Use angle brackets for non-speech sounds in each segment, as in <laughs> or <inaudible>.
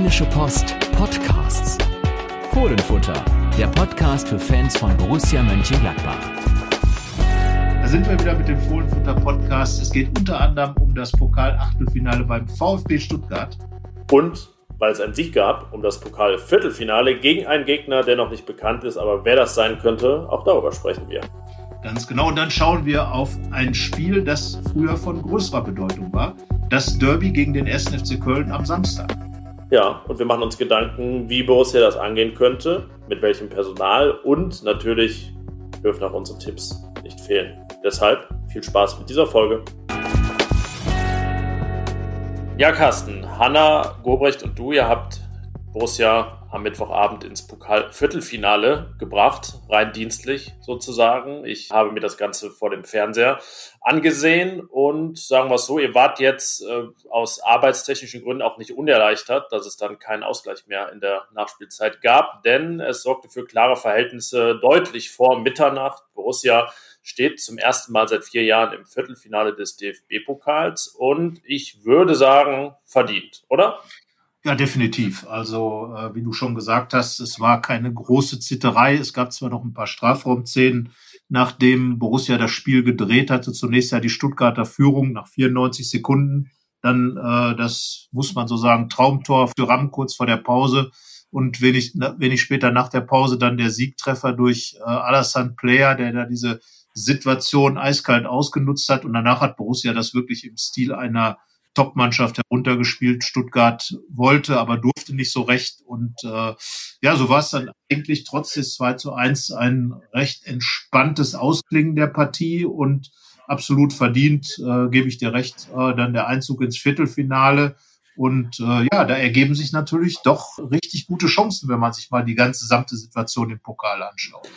Rheinische Post Podcasts. Fohlenfutter, der Podcast für Fans von Borussia Mönchengladbach. Da sind wir wieder mit dem Fohlenfutter Podcast. Es geht unter anderem um das Pokal-Achtelfinale beim VfB Stuttgart. Und weil es einen Sieg gab um das Pokal-Viertelfinale gegen einen Gegner, der noch nicht bekannt ist, aber wer das sein könnte, auch darüber sprechen wir. Ganz genau. Und dann schauen wir auf ein Spiel, das früher von größerer Bedeutung war. Das Derby gegen den 1. FC Köln am Samstag. Ja, und wir machen uns Gedanken, wie Borussia das angehen könnte, mit welchem Personal und natürlich dürfen auch unsere Tipps nicht fehlen. Deshalb viel Spaß mit dieser Folge. Ja, Carsten, Hanna, Gobrecht und du, ihr habt Borussia am Mittwochabend ins Pokal-Viertelfinale gebracht, rein dienstlich sozusagen. Ich habe mir das Ganze vor dem Fernseher angesehen und sagen wir es so, ihr wart jetzt äh, aus arbeitstechnischen Gründen auch nicht unerleichtert, dass es dann keinen Ausgleich mehr in der Nachspielzeit gab, denn es sorgte für klare Verhältnisse deutlich vor Mitternacht. Borussia steht zum ersten Mal seit vier Jahren im Viertelfinale des DFB-Pokals und ich würde sagen, verdient, oder? Ja, definitiv. Also, äh, wie du schon gesagt hast, es war keine große Zitterei. Es gab zwar noch ein paar Strafraumszenen, nachdem Borussia das Spiel gedreht hatte. Zunächst ja die Stuttgarter Führung nach 94 Sekunden. Dann, äh, das muss man so sagen, Traumtor für Ram kurz vor der Pause. Und wenig, wenig später nach der Pause dann der Siegtreffer durch äh, Alassane Player, der da diese Situation eiskalt ausgenutzt hat. Und danach hat Borussia das wirklich im Stil einer Top-Mannschaft heruntergespielt. Stuttgart wollte, aber durfte nicht so recht. Und äh, ja, so war es dann eigentlich trotz des 2 zu 1 ein recht entspanntes Ausklingen der Partie und absolut verdient, äh, gebe ich dir recht, äh, dann der Einzug ins Viertelfinale. Und äh, ja, da ergeben sich natürlich doch richtig gute Chancen, wenn man sich mal die ganze gesamte Situation im Pokal anschaut.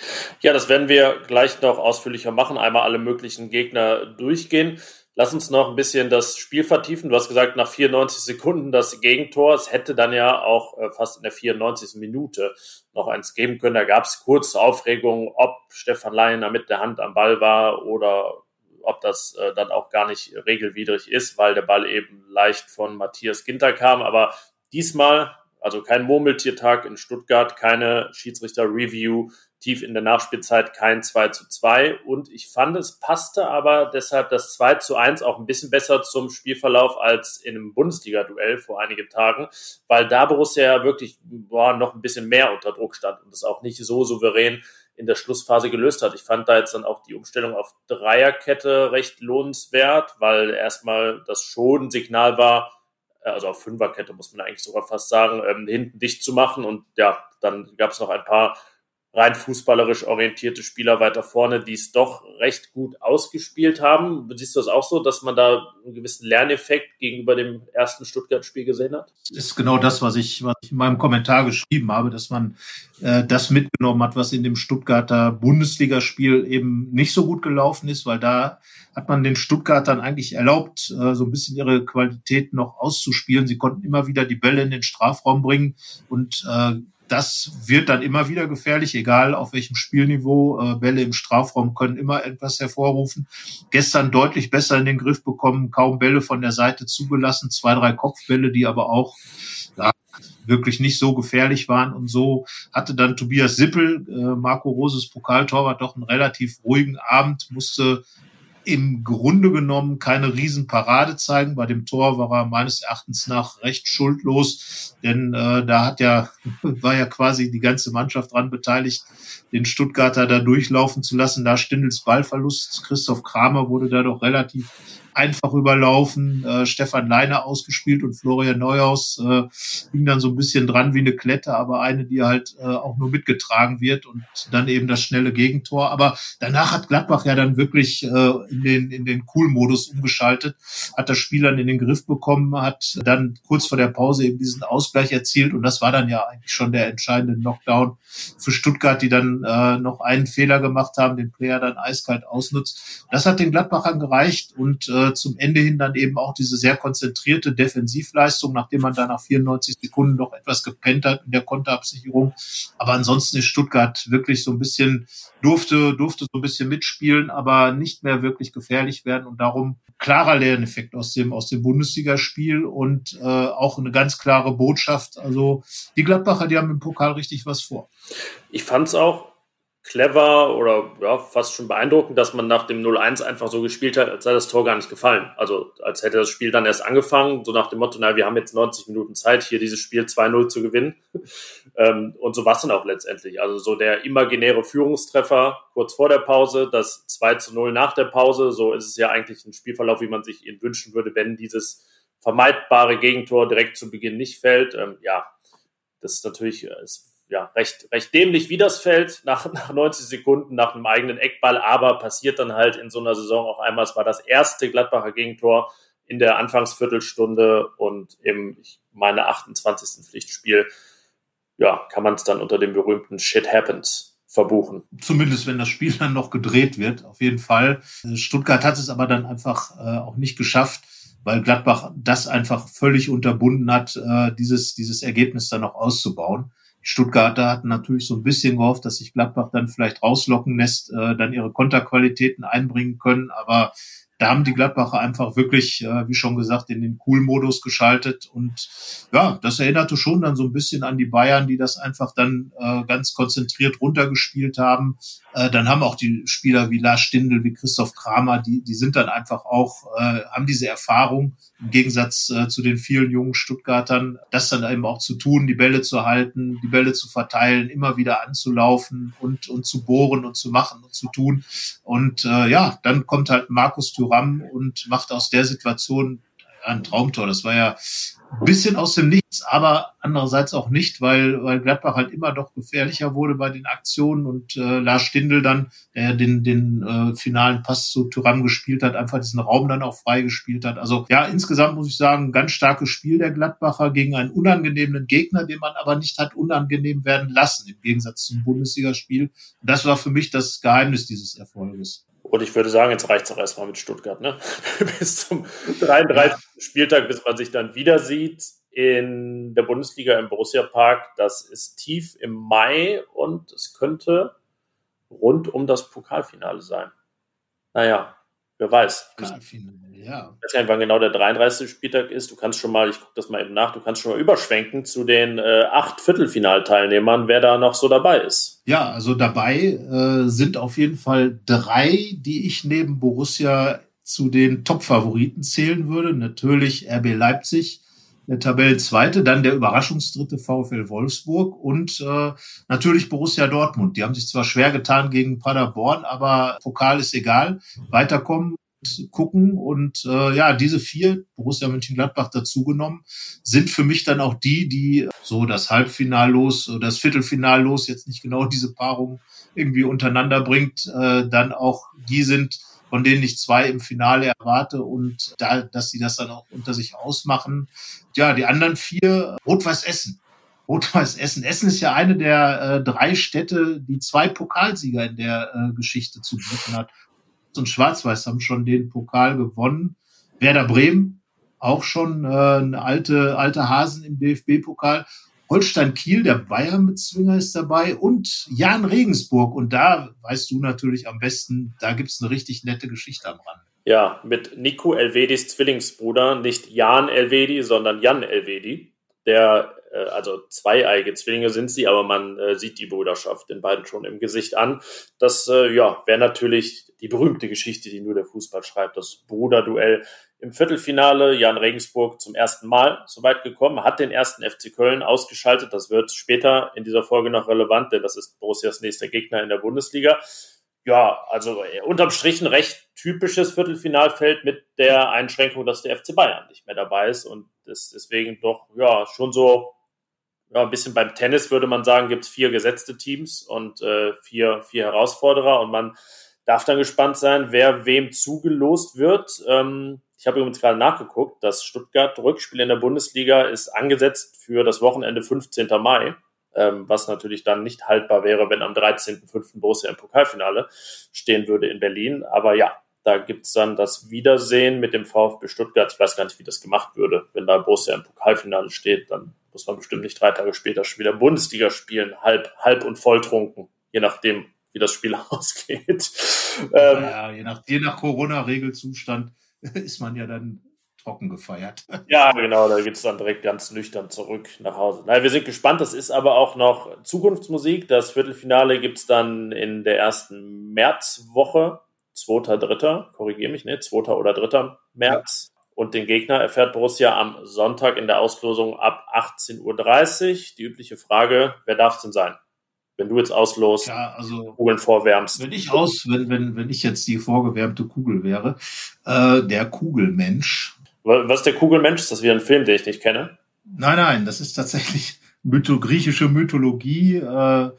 Ja, das werden wir gleich noch ausführlicher machen, einmal alle möglichen Gegner durchgehen. Lass uns noch ein bisschen das Spiel vertiefen. Du hast gesagt, nach 94 Sekunden das Gegentor. Es hätte dann ja auch äh, fast in der 94. Minute noch eins geben können. Da gab es kurze Aufregung, ob Stefan Leiner mit der Hand am Ball war oder ob das äh, dann auch gar nicht regelwidrig ist, weil der Ball eben leicht von Matthias Ginter kam. Aber diesmal, also kein Murmeltiertag in Stuttgart, keine Schiedsrichter-Review, tief in der Nachspielzeit kein 2 zu 2. Und ich fand, es passte aber deshalb das 2 zu 1 auch ein bisschen besser zum Spielverlauf als in einem Bundesliga-Duell vor einigen Tagen, weil da Borussia ja wirklich boah, noch ein bisschen mehr unter Druck stand und es auch nicht so souverän in der Schlussphase gelöst hat. Ich fand da jetzt dann auch die Umstellung auf Dreierkette recht lohnenswert, weil erstmal das schon ein Signal war, also auf Fünferkette muss man eigentlich sogar fast sagen, ähm, hinten dicht zu machen. Und ja, dann gab es noch ein paar rein fußballerisch orientierte Spieler weiter vorne, die es doch recht gut ausgespielt haben. Siehst du das auch so, dass man da einen gewissen Lerneffekt gegenüber dem ersten Stuttgart-Spiel gesehen hat? Das ist genau das, was ich, was ich in meinem Kommentar geschrieben habe, dass man äh, das mitgenommen hat, was in dem Stuttgarter Bundesligaspiel eben nicht so gut gelaufen ist, weil da hat man den Stuttgartern eigentlich erlaubt, äh, so ein bisschen ihre Qualität noch auszuspielen. Sie konnten immer wieder die Bälle in den Strafraum bringen und äh, das wird dann immer wieder gefährlich, egal auf welchem Spielniveau. Äh, Bälle im Strafraum können immer etwas hervorrufen. Gestern deutlich besser in den Griff bekommen, kaum Bälle von der Seite zugelassen, zwei, drei Kopfbälle, die aber auch ja, wirklich nicht so gefährlich waren. Und so hatte dann Tobias Sippel, äh, Marco Roses Pokaltorwart, doch einen relativ ruhigen Abend, musste im Grunde genommen keine Riesenparade zeigen. Bei dem Tor war er meines Erachtens nach recht schuldlos, denn äh, da hat ja, <laughs> war ja quasi die ganze Mannschaft dran beteiligt, den Stuttgarter da durchlaufen zu lassen. Da Stindels Ballverlust. Christoph Kramer wurde da doch relativ einfach überlaufen. Äh, Stefan Leiner ausgespielt und Florian Neuhaus äh, ging dann so ein bisschen dran wie eine Klette, aber eine, die halt äh, auch nur mitgetragen wird und dann eben das schnelle Gegentor. Aber danach hat Gladbach ja dann wirklich äh, in den, in den Cool-Modus umgeschaltet, hat das Spiel dann in den Griff bekommen, hat dann kurz vor der Pause eben diesen Ausgleich erzielt und das war dann ja eigentlich schon der entscheidende Knockdown für Stuttgart, die dann äh, noch einen Fehler gemacht haben, den Player dann eiskalt ausnutzt. Das hat den Gladbachern gereicht und äh, zum Ende hin dann eben auch diese sehr konzentrierte Defensivleistung, nachdem man da nach 94 Sekunden noch etwas gepennt hat in der Konterabsicherung. Aber ansonsten ist Stuttgart wirklich so ein bisschen, durfte, durfte so ein bisschen mitspielen, aber nicht mehr wirklich gefährlich werden und darum klarer Lerneffekt aus dem, aus dem Bundesligaspiel und äh, auch eine ganz klare Botschaft. Also die Gladbacher, die haben im Pokal richtig was vor. Ich fand es auch clever oder ja, fast schon beeindruckend, dass man nach dem 0-1 einfach so gespielt hat, als sei das Tor gar nicht gefallen. Also als hätte das Spiel dann erst angefangen, so nach dem Motto, na, wir haben jetzt 90 Minuten Zeit, hier dieses Spiel 2-0 zu gewinnen. <laughs> ähm, und so war es dann auch letztendlich. Also so der imaginäre Führungstreffer kurz vor der Pause, das 2-0 nach der Pause, so ist es ja eigentlich ein Spielverlauf, wie man sich ihn wünschen würde, wenn dieses vermeidbare Gegentor direkt zu Beginn nicht fällt. Ähm, ja, das ist natürlich, es ja, recht, recht dämlich, wie das fällt, nach, <laughs> nach 90 Sekunden, nach einem eigenen Eckball, aber passiert dann halt in so einer Saison auch einmal. Es war das erste Gladbacher Gegentor in der Anfangsviertelstunde und im, ich meine, 28. Pflichtspiel, ja, kann man es dann unter dem berühmten Shit Happens verbuchen. Zumindest wenn das Spiel dann noch gedreht wird, auf jeden Fall. Stuttgart hat es aber dann einfach äh, auch nicht geschafft, weil Gladbach das einfach völlig unterbunden hat, äh, dieses, dieses Ergebnis dann noch auszubauen. Stuttgarter hatten natürlich so ein bisschen gehofft, dass sich Gladbach dann vielleicht rauslocken lässt, äh, dann ihre Konterqualitäten einbringen können. Aber da haben die Gladbacher einfach wirklich, äh, wie schon gesagt, in den Cool-Modus geschaltet. Und ja, das erinnerte schon dann so ein bisschen an die Bayern, die das einfach dann äh, ganz konzentriert runtergespielt haben. Äh, dann haben auch die Spieler wie Lars Stindl, wie Christoph Kramer, die, die sind dann einfach auch, äh, haben diese Erfahrung im Gegensatz äh, zu den vielen jungen Stuttgartern, das dann eben auch zu tun, die Bälle zu halten, die Bälle zu verteilen, immer wieder anzulaufen und, und zu bohren und zu machen und zu tun. Und äh, ja, dann kommt halt Markus Thuram und macht aus der Situation ein Traumtor. Das war ja ein bisschen aus dem Nichts, aber andererseits auch nicht, weil, weil Gladbach halt immer doch gefährlicher wurde bei den Aktionen und äh, Lars Stindl dann, der den, den äh, finalen Pass zu Thuram gespielt hat, einfach diesen Raum dann auch freigespielt hat. Also ja, insgesamt muss ich sagen, ganz starkes Spiel der Gladbacher gegen einen unangenehmen Gegner, den man aber nicht hat unangenehm werden lassen, im Gegensatz zum Bundesligaspiel. Und das war für mich das Geheimnis dieses Erfolges. Und ich würde sagen, jetzt reicht es auch erstmal mit Stuttgart, ne? <laughs> bis zum 33. Spieltag, bis man sich dann wieder sieht in der Bundesliga im Borussia Park. Das ist tief im Mai und es könnte rund um das Pokalfinale sein. Naja, wer weiß. Ja. Ich weiß nicht, wann genau der 33. Spieltag ist. Du kannst schon mal, ich gucke das mal eben nach, du kannst schon mal überschwenken zu den äh, acht Viertelfinalteilnehmern, wer da noch so dabei ist. Ja, also dabei äh, sind auf jeden Fall drei, die ich neben Borussia zu den Top-Favoriten zählen würde. Natürlich RB Leipzig, der Tabellenzweite, dann der Überraschungsdritte VfL Wolfsburg und äh, natürlich Borussia Dortmund. Die haben sich zwar schwer getan gegen Paderborn, aber Pokal ist egal. Weiterkommen gucken. Und äh, ja, diese vier, Borussia Mönchengladbach dazugenommen, sind für mich dann auch die, die so das Halbfinal los, das Viertelfinal los, jetzt nicht genau diese Paarung irgendwie untereinander bringt, äh, dann auch die sind, von denen ich zwei im Finale erwarte und da, dass sie das dann auch unter sich ausmachen. Ja, die anderen vier, Rot-Weiß Essen. Rot-Weiß Essen. Essen ist ja eine der äh, drei Städte, die zwei Pokalsieger in der äh, Geschichte zu bieten hat und Schwarz-Weiß haben schon den Pokal gewonnen. Werder Bremen auch schon äh, eine alte, alte Hasen im DFB-Pokal. Holstein Kiel, der Bayern-Bezwinger ist dabei und Jan Regensburg. Und da weißt du natürlich am besten, da gibt es eine richtig nette Geschichte am Rand. Ja, mit Nico Elvedis Zwillingsbruder, nicht Jan Elvedi, sondern Jan Elvedi, der äh, also zweieige Zwillinge sind sie, aber man äh, sieht die Bruderschaft den beiden schon im Gesicht an. Das äh, ja, wäre natürlich die berühmte Geschichte, die nur der Fußball schreibt, das Bruderduell im Viertelfinale. Jan Regensburg zum ersten Mal so weit gekommen, hat den ersten FC Köln ausgeschaltet. Das wird später in dieser Folge noch relevant, denn das ist Borussias nächster Gegner in der Bundesliga. Ja, also äh, unterm Strich ein recht typisches Viertelfinalfeld mit der Einschränkung, dass der FC Bayern nicht mehr dabei ist und das deswegen doch ja schon so ja, ein bisschen beim Tennis würde man sagen, gibt es vier gesetzte Teams und äh, vier, vier Herausforderer und man darf dann gespannt sein, wer wem zugelost wird. Ähm, ich habe übrigens gerade nachgeguckt, das Stuttgart Rückspiel in der Bundesliga ist angesetzt für das Wochenende 15. Mai, ähm, was natürlich dann nicht haltbar wäre, wenn am 13.05. Borussia im Pokalfinale stehen würde in Berlin. Aber ja, Da gibt es dann das Wiedersehen mit dem VfB Stuttgart. Ich weiß gar nicht, wie das gemacht würde. Wenn da Borussia im Pokalfinale steht, dann muss man bestimmt nicht drei Tage später schon wieder Bundesliga spielen, halb, halb und volltrunken, je nachdem, wie das Spiel <laughs> ausgeht. Ähm, ja, je nach, je nach Corona-Regelzustand <laughs> ist man ja dann trocken gefeiert. <laughs> Ja, genau, da geht es dann direkt ganz nüchtern zurück nach Hause. Naja, wir sind gespannt, das ist aber auch noch Zukunftsmusik. Das Viertelfinale gibt es dann in der ersten Märzwoche, 2.3., korrigiere mich, ne, 2. oder 3. März. Ja. Und den Gegner erfährt Borussia am Sonntag in der Auslosung ab 18.30 Uhr. Die übliche Frage, wer darf es denn sein? Wenn du jetzt auslost, ja, also, Kugeln vorwärmst. Wenn ich aus, wenn, wenn, wenn ich jetzt die vorgewärmte Kugel wäre, äh, der Kugelmensch, was ist der Kugelmensch? Ist das wieder ein Film, den ich nicht kenne? Nein, nein, das ist tatsächlich <laughs> Mytho griechische Mythologie äh,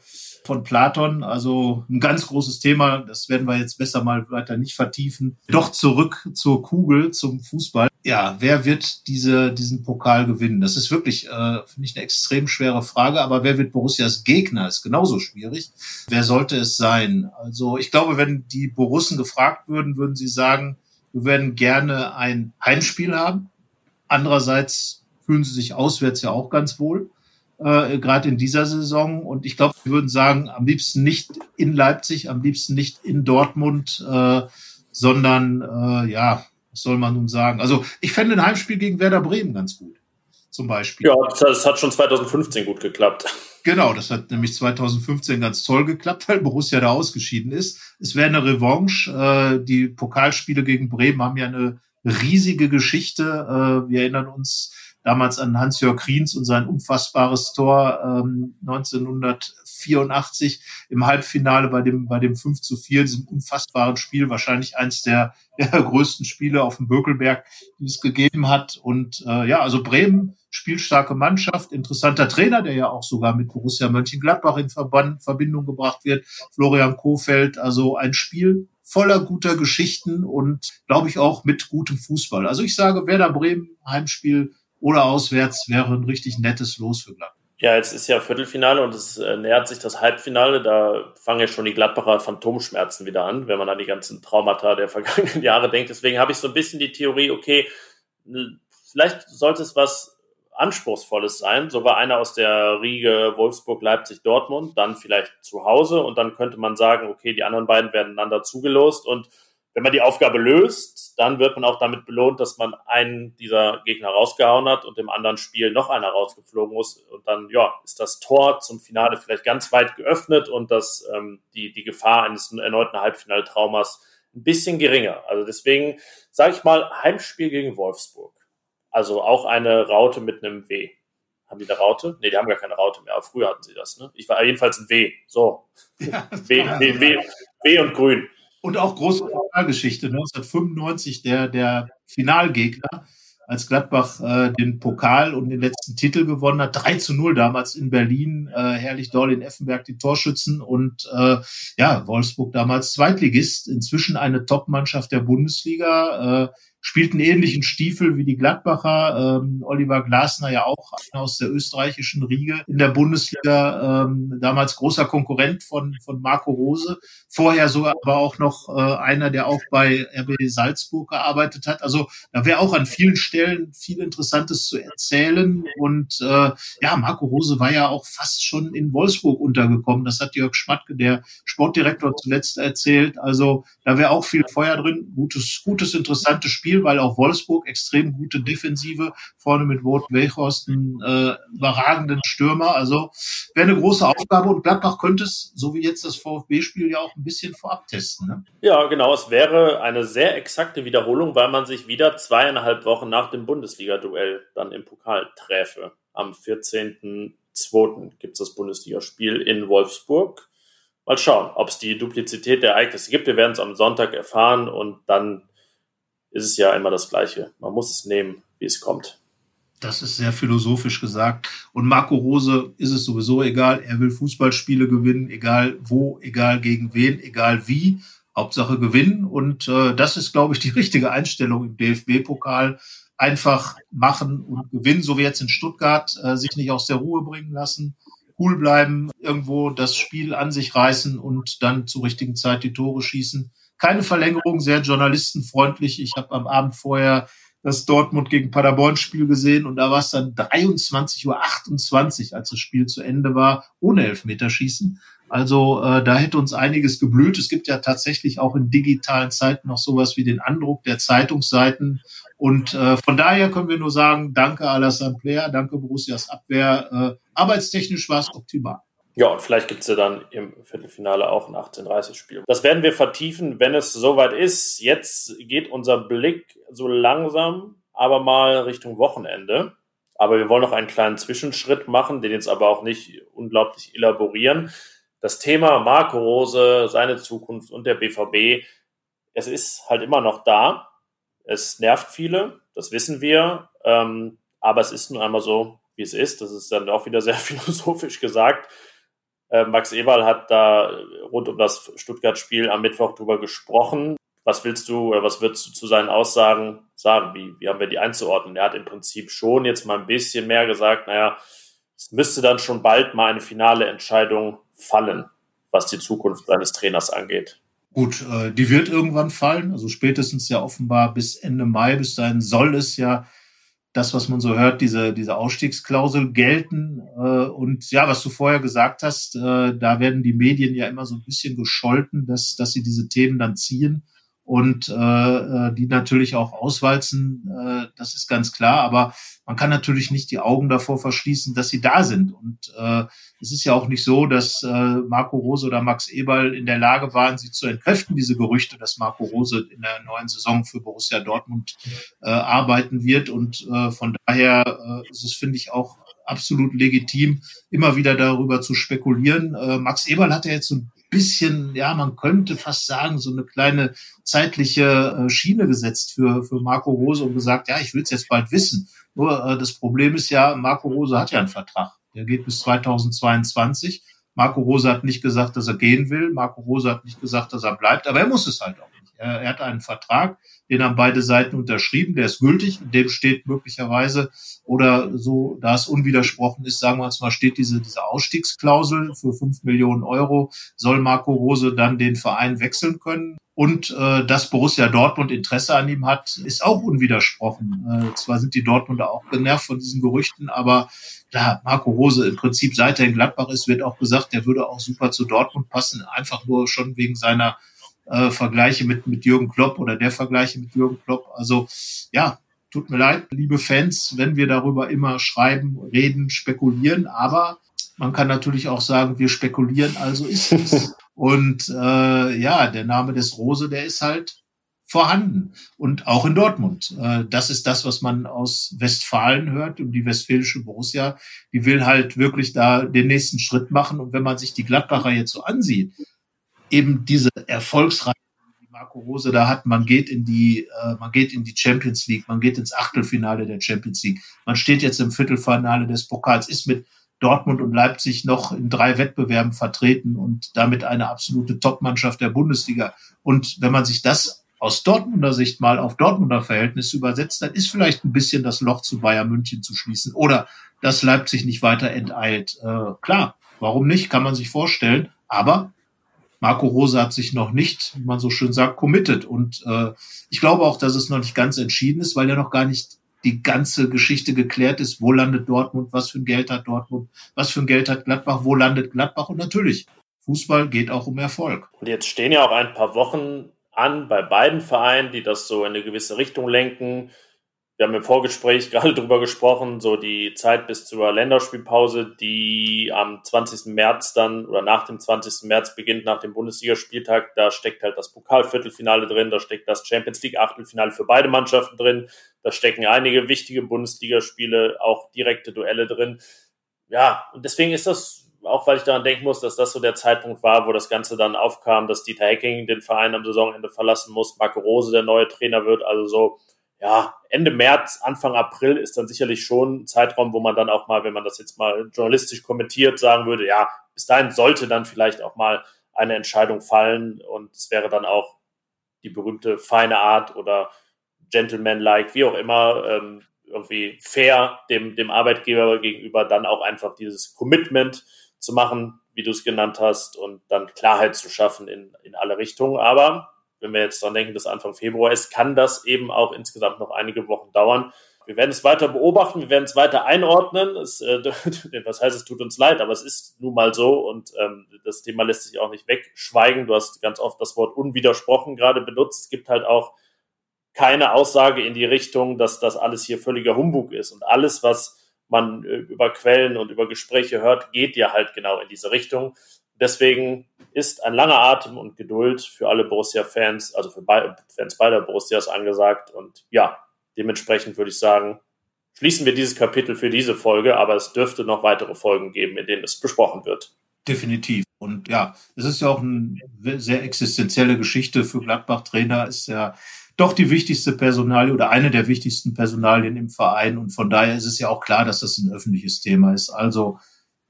von Platon. Also ein ganz großes Thema. Das werden wir jetzt besser mal weiter nicht vertiefen. Doch zurück zur Kugel, zum Fußball. Ja, wer wird diese, diesen Pokal gewinnen? Das ist wirklich, äh, finde ich, eine extrem schwere Frage. Aber wer wird Borussias Gegner? Ist genauso schwierig. Wer sollte es sein? Also ich glaube, wenn die Borussen gefragt würden, würden sie sagen, wir werden gerne ein Heimspiel haben. Andererseits fühlen sie sich auswärts ja auch ganz wohl, äh, gerade in dieser Saison. Und ich glaube, wir würden sagen, am liebsten nicht in Leipzig, am liebsten nicht in Dortmund, äh, sondern äh, ja, was soll man nun sagen? Also ich fände ein Heimspiel gegen Werder Bremen ganz gut, zum Beispiel. Ja, das hat schon 2015 gut geklappt. Genau, das hat nämlich 2015 ganz toll geklappt, weil Borussia da ausgeschieden ist. Es wäre eine Revanche. Äh, die Pokalspiele gegen Bremen haben ja eine riesige Geschichte. Äh, wir erinnern uns damals an Hans-Jörg Kriens und sein unfassbares Tor ähm, 1984 im Halbfinale bei dem, bei dem 5 zu 4, diesem unfassbaren Spiel, wahrscheinlich eins der, der <laughs> größten Spiele auf dem Bökelberg, die es gegeben hat. Und äh, ja, also Bremen spielstarke Mannschaft, interessanter Trainer, der ja auch sogar mit Borussia Mönchengladbach in Verband, Verbindung gebracht wird, Florian Kofeld, also ein Spiel voller guter Geschichten und glaube ich auch mit gutem Fußball. Also ich sage, Werder Bremen Heimspiel oder auswärts wäre ein richtig nettes Los für Gladbach. Ja, jetzt ist ja Viertelfinale und es äh, nähert sich das Halbfinale. Da fangen ja schon die Gladbacher Phantomschmerzen wieder an, wenn man an die ganzen Traumata der <laughs> vergangenen Jahre denkt. Deswegen habe ich so ein bisschen die Theorie, okay, vielleicht sollte es was Anspruchsvolles sein, sogar einer aus der Riege Wolfsburg, Leipzig, Dortmund, dann vielleicht zu Hause und dann könnte man sagen, okay, die anderen beiden werden einander zugelost und wenn man die Aufgabe löst, dann wird man auch damit belohnt, dass man einen dieser Gegner rausgehauen hat und im anderen Spiel noch einer rausgeflogen muss. Und dann, ja, ist das Tor zum Finale vielleicht ganz weit geöffnet und das, ähm, die, die Gefahr eines erneuten Halbfinaltraumas ein bisschen geringer. Also deswegen sage ich mal, Heimspiel gegen Wolfsburg. Also auch eine Raute mit einem W. Haben die eine Raute? Nee, die haben gar keine Raute mehr, aber früher hatten sie das. Ne? Ich war jedenfalls ein W. So. <laughs> Ja, w, w, w, w und grün. Und auch große Pokalgeschichte. 1995 der, der Finalgegner, als Gladbach äh, den Pokal und den letzten Titel gewonnen hat. 3 zu 0 damals in Berlin. Äh, Herrlich Doll in Effenberg die Torschützen und äh, ja, Wolfsburg damals Zweitligist. Inzwischen eine Top-Mannschaft der Bundesliga. Äh, spielten ähnlichen Stiefel wie die Gladbacher. Ähm, Oliver Glasner ja auch aus der österreichischen Riege in der Bundesliga, ähm, damals großer Konkurrent von, von Marco Rose. Vorher sogar aber auch noch äh, einer, der auch bei RB Salzburg gearbeitet hat. Also da wäre auch an vielen Stellen viel Interessantes zu erzählen. Und äh, ja, Marco Rose war ja auch fast schon in Wolfsburg untergekommen. Das hat Jörg Schmatke, der Sportdirektor, zuletzt erzählt. Also da wäre auch viel Feuer drin. Gutes, gutes, interessantes Spiel. Spiel, weil auch Wolfsburg extrem gute Defensive, vorne mit Wout Weghorst einen äh, überragenden Stürmer. Also wäre eine große Aufgabe und Gladbach könnte es, so wie jetzt das VfB-Spiel, ja auch ein bisschen vorab testen. Ne? Ja, genau. Es wäre eine sehr exakte Wiederholung, weil man sich wieder zweieinhalb Wochen nach dem Bundesliga-Duell dann im Pokal träfe. Am 14.02. gibt es das Bundesligaspiel in Wolfsburg. Mal schauen, ob es die Duplizität der Ereignisse gibt. Wir werden es am Sonntag erfahren und dann ist es ja immer das Gleiche. Man muss es nehmen, wie es kommt. Das ist sehr philosophisch gesagt. Und Marco Rose ist es sowieso egal. Er will Fußballspiele gewinnen, egal wo, egal gegen wen, egal wie. Hauptsache gewinnen. Und äh, das ist, glaube ich, die richtige Einstellung im DFB-Pokal. Einfach machen und gewinnen, so wie jetzt in Stuttgart, äh, sich nicht aus der Ruhe bringen lassen, cool bleiben, irgendwo das Spiel an sich reißen und dann zur richtigen Zeit die Tore schießen keine Verlängerung, sehr journalistenfreundlich. Ich habe am Abend vorher das Dortmund gegen Paderborn Spiel gesehen und da war es dann 23.28 Uhr, als das Spiel zu Ende war, ohne Elfmeterschießen. Also äh, da hätte uns einiges geblüht. Es gibt ja tatsächlich auch in digitalen Zeiten noch sowas wie den Andruck der Zeitungsseiten. Und äh, von daher können wir nur sagen, danke Alassane Player, danke Borussias Abwehr. Äh, arbeitstechnisch war es optimal. Ja, und vielleicht gibt es ja dann im Viertelfinale auch ein 18:30-Spiel. Das werden wir vertiefen, wenn es soweit ist. Jetzt geht unser Blick so langsam, aber mal Richtung Wochenende. Aber wir wollen noch einen kleinen Zwischenschritt machen, den jetzt aber auch nicht unglaublich elaborieren. Das Thema Marco Rose, seine Zukunft und der BVB, es ist halt immer noch da. Es nervt viele, das wissen wir. Ähm, aber es ist nun einmal so, wie es ist. Das ist dann auch wieder sehr <laughs> philosophisch gesagt. Äh, Max Eberl hat da rund um das Stuttgart-Spiel am Mittwoch drüber gesprochen. Was willst du oder was würdest du zu seinen Aussagen sagen? Wie, wie haben wir die einzuordnen? Er hat im Prinzip schon jetzt mal ein bisschen mehr gesagt, naja, es müsste dann schon bald mal eine finale Entscheidung fallen, was die Zukunft seines Trainers angeht. Gut, äh, die wird irgendwann fallen, also spätestens ja offenbar bis Ende Mai. Bis dahin soll es ja das, was man so hört, diese, diese Ausstiegsklausel gelten. Äh, und ja, was du vorher gesagt hast, äh, da werden die Medien ja immer so ein bisschen gescholten, dass, dass sie diese Themen dann ziehen und äh, äh, die natürlich auch auswalzen, äh, das ist ganz klar. Aber man kann natürlich nicht die Augen davor verschließen, dass sie da sind. Und äh, es ist ja auch nicht so, dass äh, Marco Rose oder Max Eberl in der Lage waren, sie zu entkräften, diese Gerüchte, dass Marco Rose in der neuen Saison für Borussia Dortmund äh, arbeiten wird. Und äh, von daher äh, ist es, finde ich, auch absolut legitim, immer wieder darüber zu spekulieren. Äh, Max Eberl hat ja jetzt so ein bisschen, ja, man könnte fast sagen, so eine kleine zeitliche äh, Schiene gesetzt für, für Marco Rose und gesagt, ja, ich will es jetzt bald wissen. Nur äh, das Problem ist ja, Marco Rose hat ja einen Vertrag. Der geht bis 2022. Marco Rose hat nicht gesagt, dass er gehen will. Marco Rose hat nicht gesagt, dass er bleibt, aber er muss es halt auch. Er, hat einen Vertrag, den haben beide Seiten unterschrieben, der ist gültig, in dem steht möglicherweise oder so, da es unwidersprochen ist, sagen wir jetzt mal, steht diese, diese Ausstiegsklausel für fünf Millionen Euro, soll Marco Rose dann den Verein wechseln können. Und äh, dass Borussia Dortmund Interesse an ihm hat, ist auch unwidersprochen. Äh, zwar sind die Dortmunder auch genervt von diesen Gerüchten, aber klar, Marco Rose im Prinzip seit er in Gladbach ist, wird auch gesagt, der würde auch super zu Dortmund passen, einfach nur schon wegen seiner äh, Vergleiche mit, mit Jürgen Klopp oder der Vergleiche mit Jürgen Klopp. Also ja, tut mir leid, liebe Fans, wenn wir darüber immer schreiben, reden, spekulieren, aber man kann natürlich auch sagen, wir spekulieren, also ist es. <laughs> Und äh, ja, der Name des Rose, der ist halt vorhanden. Und auch in Dortmund. Äh, das ist das, was man aus Westfalen hört. Und die westfälische Borussia, die will halt wirklich da den nächsten Schritt machen. Und wenn man sich die Gladbacher jetzt so ansieht, eben diese Erfolgsreihe, die Marco Rose da hat, man geht in die, äh, man geht in die Champions League, man geht ins Achtelfinale der Champions League, man steht jetzt im Viertelfinale des Pokals, ist mit Dortmund und Leipzig noch in drei Wettbewerben vertreten und damit eine absolute Topmannschaft der Bundesliga. Und wenn man sich das aus Dortmunder Sicht mal auf Dortmunder Verhältnisse übersetzt, dann ist vielleicht ein bisschen das Loch zu Bayern München zu schließen oder dass Leipzig nicht weiter enteilt. Äh, klar, warum nicht, kann man sich vorstellen. Aber Marco Rose hat sich noch nicht, wie man so schön sagt, committed. Und äh, ich glaube auch, dass es noch nicht ganz entschieden ist, weil ja noch gar nicht die ganze Geschichte geklärt ist. Wo landet Dortmund? Was für ein Geld hat Dortmund? Was für ein Geld hat Gladbach? Wo landet Gladbach? Und natürlich, Fußball geht auch um Erfolg. Und jetzt stehen ja auch ein paar Wochen an bei beiden Vereinen, die das so in eine gewisse Richtung lenken wir haben im Vorgespräch <laughs> gerade drüber gesprochen, so die Zeit bis zur Länderspielpause, die am 20. März dann oder nach dem 20. März beginnt, nach dem Bundesligaspieltag. Da steckt halt das Pokalviertelfinale drin, da steckt das Champions League Achtelfinale für beide Mannschaften drin, da stecken einige wichtige Bundesligaspiele, auch direkte Duelle drin. Ja, und deswegen ist das, auch weil ich daran denken muss, dass das so der Zeitpunkt war, wo das Ganze dann aufkam, dass Dieter Hecking den Verein am Saisonende verlassen muss, Marco Rose der neue Trainer wird, also so ja, Ende März, Anfang April ist dann sicherlich schon ein Zeitraum, wo man dann auch mal, wenn man das jetzt mal journalistisch kommentiert, sagen würde, ja, bis dahin sollte dann vielleicht auch mal eine Entscheidung fallen und es wäre dann auch die berühmte feine Art oder Gentleman-like, wie auch immer, ähm, irgendwie fair dem, dem Arbeitgeber gegenüber dann auch einfach dieses Commitment zu machen, wie du es genannt hast, und dann Klarheit zu schaffen in, in alle Richtungen. Aber wenn wir jetzt dran denken, dass Anfang Februar ist, kann das eben auch insgesamt noch einige Wochen dauern. Wir werden es weiter beobachten, wir werden es weiter einordnen. Es, äh, <laughs> was heißt, es tut uns leid, aber es ist nun mal so und ähm, das Thema lässt sich auch nicht wegschweigen. Du hast ganz oft das Wort unwidersprochen gerade benutzt. Es gibt halt auch keine Aussage in die Richtung, dass das alles hier völliger Humbug ist. Und alles, was man äh, über Quellen und über Gespräche hört, geht ja halt genau in diese Richtung. Deswegen ist ein langer Atem und Geduld für alle Borussia-Fans, also für Fans beider Borussias angesagt. Und ja, dementsprechend würde ich sagen, schließen wir dieses Kapitel für diese Folge, aber es dürfte noch weitere Folgen geben, in denen es besprochen wird. Definitiv. Und ja, es ist ja auch eine sehr existenzielle Geschichte für Gladbach-Trainer, ist ja doch die wichtigste Personalie oder eine der wichtigsten Personalien im Verein. Und von daher ist es ja auch klar, dass das ein öffentliches Thema ist. Also,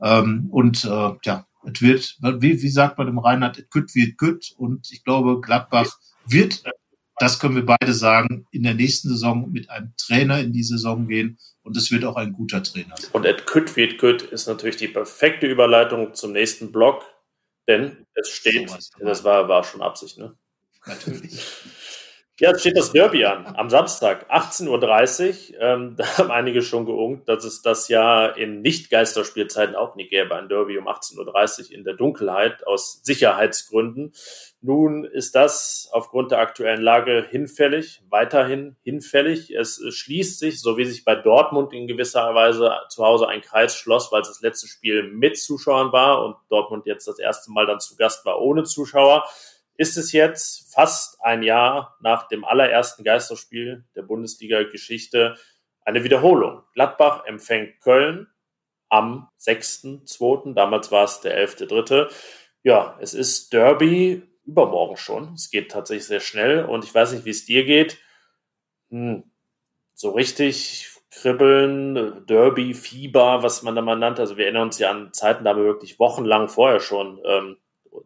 ähm, und äh, ja, es wird, wie, wie sagt man im Rheinland, es kütt wird kütt. Und ich glaube, Gladbach wird, das können wir beide sagen, in der nächsten Saison mit einem Trainer in die Saison gehen. Und es wird auch ein guter Trainer sein. Und et kütt wird kütt ist natürlich die perfekte Überleitung zum nächsten Block. Denn es steht, so das war, war schon Absicht, ne? Natürlich. <laughs> Ja, jetzt steht das Derby an, am Samstag, 18.30 Uhr. Ähm, <laughs> da haben einige schon geungt, dass es das ja in Nicht-Geisterspielzeiten auch nie gäbe, ein Derby um 18.30 Uhr in der Dunkelheit aus Sicherheitsgründen. Nun ist das aufgrund der aktuellen Lage hinfällig, weiterhin hinfällig. Es schließt sich, so wie sich bei Dortmund in gewisser Weise zu Hause ein Kreis schloss, weil es das letzte Spiel mit Zuschauern war und Dortmund jetzt das erste Mal dann zu Gast war ohne Zuschauer ist es jetzt fast ein Jahr nach dem allerersten Geisterspiel der Bundesliga-Geschichte eine Wiederholung. Gladbach empfängt Köln am 6.2., damals war es der 11.3. Ja, es ist Derby übermorgen schon. Es geht tatsächlich sehr schnell und ich weiß nicht, wie es dir geht. Hm, so richtig kribbeln, Derby, Fieber, was man da mal nannte. Also wir erinnern uns ja an Zeiten, da haben wir wirklich wochenlang vorher schon ähm,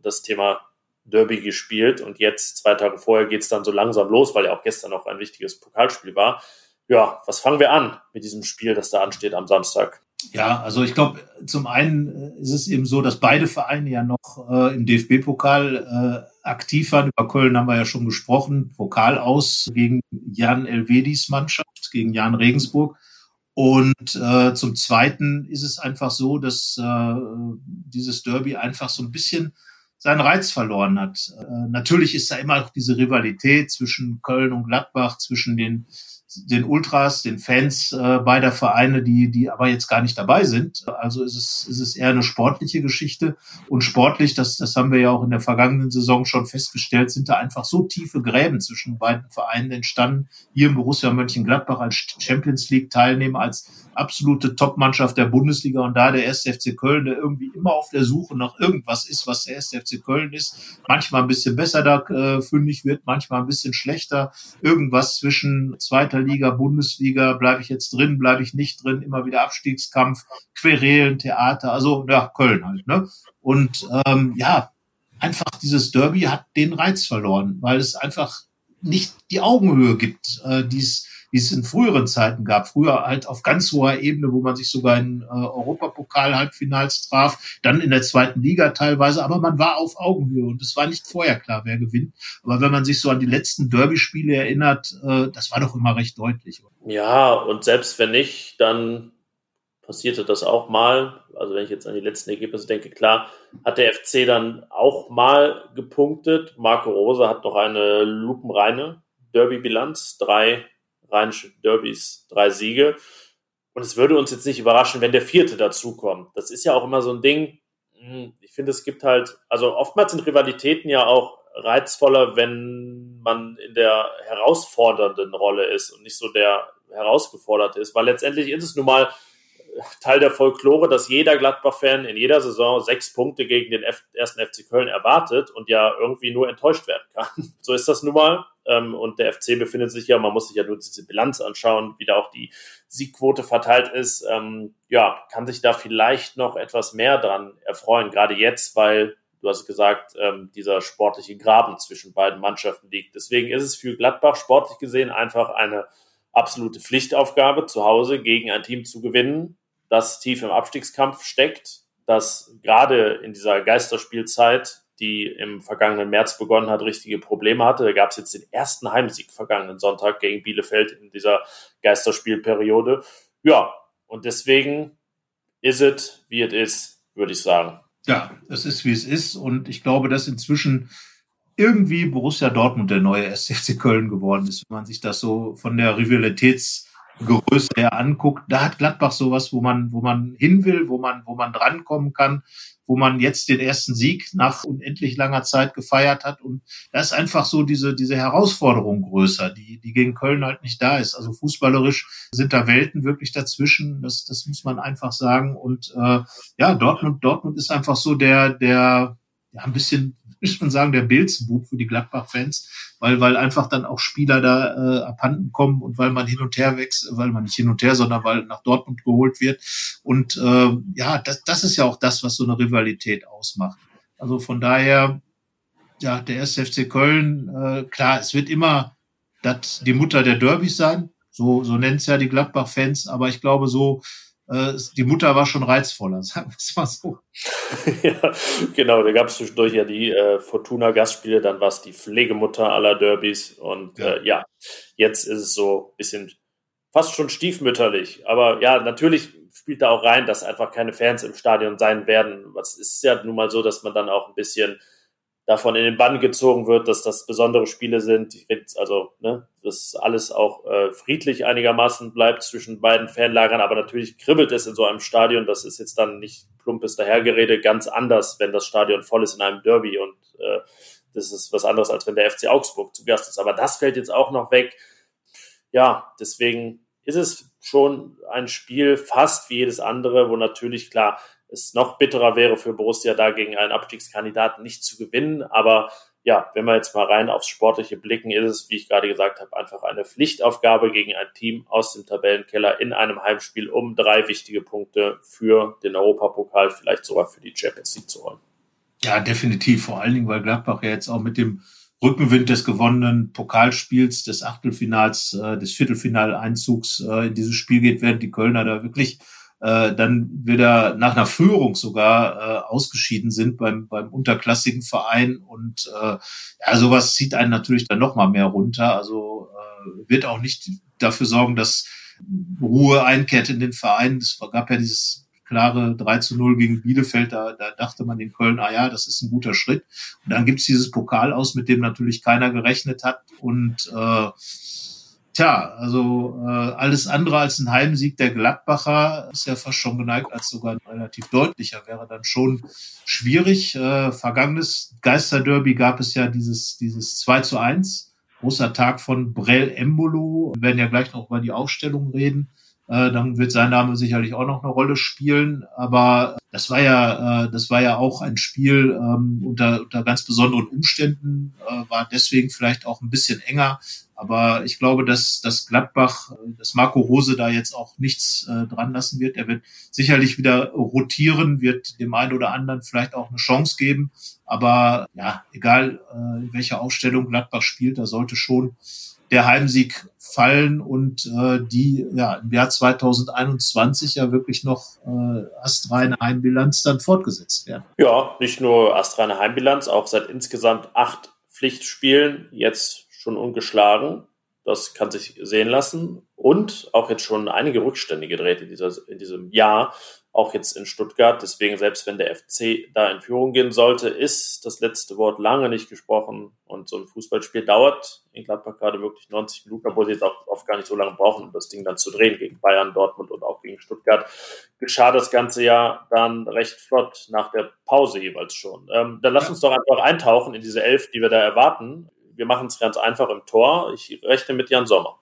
das Thema Derby gespielt und jetzt, zwei Tage vorher, geht es dann so langsam los, weil ja auch gestern noch ein wichtiges Pokalspiel war. Ja, was fangen wir an mit diesem Spiel, das da ansteht am Samstag? Ja, also ich glaube, zum einen ist es eben so, dass beide Vereine ja noch äh, im DFB-Pokal äh, aktiv waren. Über Köln haben wir ja schon gesprochen. Pokal aus gegen Jan Elvedis Mannschaft, gegen Jan Regensburg. Und äh, zum Zweiten ist es einfach so, dass äh, dieses Derby einfach so ein bisschen seinen Reiz verloren hat. Äh, natürlich ist da immer noch diese Rivalität zwischen Köln und Gladbach, zwischen den den Ultras, den Fans äh, beider Vereine, die, die aber jetzt gar nicht dabei sind. Also ist es, ist es eher eine sportliche Geschichte. Und sportlich, das, das haben wir ja auch in der vergangenen Saison schon festgestellt, sind da einfach so tiefe Gräben zwischen beiden Vereinen entstanden. Hier im Borussia Mönchengladbach als Champions League Teilnehmer, als absolute Topmannschaft der Bundesliga und da der erste FC Köln, der irgendwie immer auf der Suche nach irgendwas ist, was der erste FC Köln ist. Manchmal ein bisschen besser da äh, fündig wird, manchmal ein bisschen schlechter. Irgendwas zwischen zweiter zweiter Liga, Bundesliga, bleibe ich jetzt drin, bleibe ich nicht drin, immer wieder Abstiegskampf, Querelen, Theater, also ja, Köln halt. Ne? Und ähm, ja, einfach dieses Derby hat den Reiz verloren, weil es einfach nicht die Augenhöhe gibt, äh, die es wie es in früheren Zeiten gab. Früher halt auf ganz hoher Ebene, wo man sich sogar in äh, Europapokal-Halbfinals traf, dann in der zweiten Liga teilweise, aber man war auf Augenhöhe und es war nicht vorher klar, wer gewinnt. Aber wenn man sich so an die letzten Derby-Spiele erinnert, äh, das war doch immer recht deutlich. Ja, und selbst wenn nicht, dann passierte das auch mal. Also wenn ich jetzt an die letzten Ergebnisse denke, klar, hat der FC dann auch mal gepunktet. Marco Rose hat noch eine lupenreine Derby-Bilanz, drei rheinische Derbys drei Siege. Und es würde uns jetzt nicht überraschen, wenn der vierte dazukommt. Das ist ja auch immer so ein Ding. Hm, ich finde, es gibt halt, also oftmals sind Rivalitäten ja auch reizvoller, wenn man in der herausfordernden Rolle ist und nicht so der herausgeforderte ist, weil letztendlich ist es nun mal Teil der Folklore, dass jeder Gladbach-Fan in jeder Saison sechs Punkte gegen den F ersten FC Köln erwartet und ja irgendwie nur enttäuscht werden kann. <laughs> So ist das nun mal. Ähm, und der FC befindet sich ja, man muss sich ja nur diese Bilanz anschauen, wie da auch die Siegquote verteilt ist. Ähm, ja, kann sich da vielleicht noch etwas mehr dran erfreuen, gerade jetzt, weil du hast gesagt, ähm, dieser sportliche Graben zwischen beiden Mannschaften liegt. Deswegen ist es für Gladbach sportlich gesehen einfach eine absolute Pflichtaufgabe, zu Hause gegen ein Team zu gewinnen, das tief im Abstiegskampf steckt, das gerade in dieser Geisterspielzeit die im vergangenen März begonnen hat, richtige Probleme hatte. Da gab es jetzt den ersten Heimsieg vergangenen Sonntag gegen Bielefeld in dieser Geisterspielperiode. Ja, und deswegen ist es, wie es ist, würde ich sagen. Ja, es ist, wie es ist. Und ich glaube, dass inzwischen irgendwie Borussia Dortmund der neue SFC Köln geworden ist, wenn man sich das so von der Rivalitätsgröße her anguckt. Da hat Gladbach sowas, wo man, wo man hin will, wo man, wo man drankommen kann, wo man jetzt den ersten Sieg nach unendlich langer Zeit gefeiert hat. Und da ist einfach so diese, diese Herausforderung größer, die, die gegen Köln halt nicht da ist. Also fußballerisch sind da Welten wirklich dazwischen. Das, das muss man einfach sagen. Und äh, ja, Dortmund, Dortmund ist einfach so der, der ja, ein bisschen muss man sagen, der Bilzbub für die Gladbach-Fans, weil, weil einfach dann auch Spieler da äh, abhanden kommen und weil man hin und her wächst, weil man nicht hin und her, sondern weil nach Dortmund geholt wird. Und äh, ja, das, das ist ja auch das, was so eine Rivalität ausmacht. Also von daher, ja, der SFC Köln, äh, klar, es wird immer das, die Mutter der Derbys sein. So, so nennt es ja die Gladbach-Fans, aber ich glaube, so die Mutter war schon reizvoller, <laughs> sagen wir es mal so. <laughs> ja, genau, da gab es zwischendurch ja die äh, Fortuna-Gastspiele, dann war es die Pflegemutter aller Derbys und ja. Äh, ja, jetzt ist es so ein bisschen fast schon stiefmütterlich. Aber ja, natürlich spielt da auch rein, dass einfach keine Fans im Stadion sein werden. Was ist ja nun mal so, dass man dann auch ein bisschen davon in den Bann gezogen wird, dass das besondere Spiele sind. Also, ne, dass alles auch äh, friedlich einigermaßen bleibt zwischen beiden Fanlagern, aber natürlich kribbelt es in so einem Stadion. Das ist jetzt dann nicht plumpes Dahergerede, ganz anders, wenn das Stadion voll ist in einem Derby und äh, das ist was anderes, als wenn der FC Augsburg zu Gast ist. Aber das fällt jetzt auch noch weg. Ja, deswegen ist es schon ein Spiel fast wie jedes andere, wo natürlich klar es noch bitterer wäre für Borussia da gegen einen Abstiegskandidaten nicht zu gewinnen. Aber ja, wenn wir jetzt mal rein aufs Sportliche blicken, ist es, wie ich gerade gesagt habe, einfach eine Pflichtaufgabe gegen ein Team aus dem Tabellenkeller in einem Heimspiel, um drei wichtige Punkte für den Europapokal, vielleicht sogar für die Champions League zu holen. Ja, definitiv. Vor allen Dingen, weil Gladbach ja jetzt auch mit dem Rückenwind des gewonnenen Pokalspiels, des Achtelfinals, äh, des Viertelfinaleinzugs äh, in dieses Spiel geht, werden die Kölner da wirklich äh, dann wieder nach einer Führung sogar äh, ausgeschieden sind beim, beim unterklassigen Verein. Und äh, ja, sowas zieht einen natürlich dann noch mal mehr runter. Also äh, wird auch nicht dafür sorgen, dass Ruhe einkehrt in den Verein. Es gab ja dieses klare 3 zu 0 gegen Bielefeld, da, da dachte man in Köln, ah ja, das ist ein guter Schritt. Und dann gibt's dieses Pokal aus, mit dem natürlich keiner gerechnet hat. Und äh, Tja, also äh, alles andere als ein Heimsieg der Gladbacher ist ja fast schon geneigt, als sogar ein relativ deutlicher wäre dann schon schwierig. Äh, vergangenes Geisterderby gab es ja dieses, dieses 2 zu 1. Großer Tag von Brell Embolo. Wir werden ja gleich noch über die Aufstellung reden. Äh, dann wird sein Name sicherlich auch noch eine Rolle spielen. Aber das war ja, äh, das war ja auch ein Spiel ähm, unter, unter ganz besonderen Umständen, äh, war deswegen vielleicht auch ein bisschen enger. Aber ich glaube, dass, dass Gladbach, dass Marco Rose da jetzt auch nichts äh, dran lassen wird. Er wird sicherlich wieder rotieren, wird dem einen oder anderen vielleicht auch eine Chance geben. Aber ja, egal äh, in welcher Aufstellung Gladbach spielt, da sollte schon der Heimsieg fallen und äh, die ja im Jahr 2021 ja wirklich noch äh, astreine Heimbilanz dann fortgesetzt werden. Ja, nicht nur astreine Heimbilanz, auch seit insgesamt acht Pflichtspielen jetzt schon ungeschlagen. Das kann sich sehen lassen. Und auch jetzt schon einige Rückstände gedreht in, dieser, in diesem Jahr, auch jetzt in Stuttgart. Deswegen, selbst wenn der FC da in Führung gehen sollte, ist das letzte Wort lange nicht gesprochen. Und so ein Fußballspiel dauert in Gladbach gerade wirklich 90 Minuten, obwohl sie jetzt auch oft gar nicht so lange brauchen, um das Ding dann zu drehen gegen Bayern, Dortmund und auch gegen Stuttgart. Geschah das ganze Jahr dann recht flott nach der Pause jeweils schon. Ähm, dann lass uns doch einfach eintauchen in diese Elf, die wir da erwarten wir machen es ganz einfach im Tor. Ich rechne mit Jan Sommer.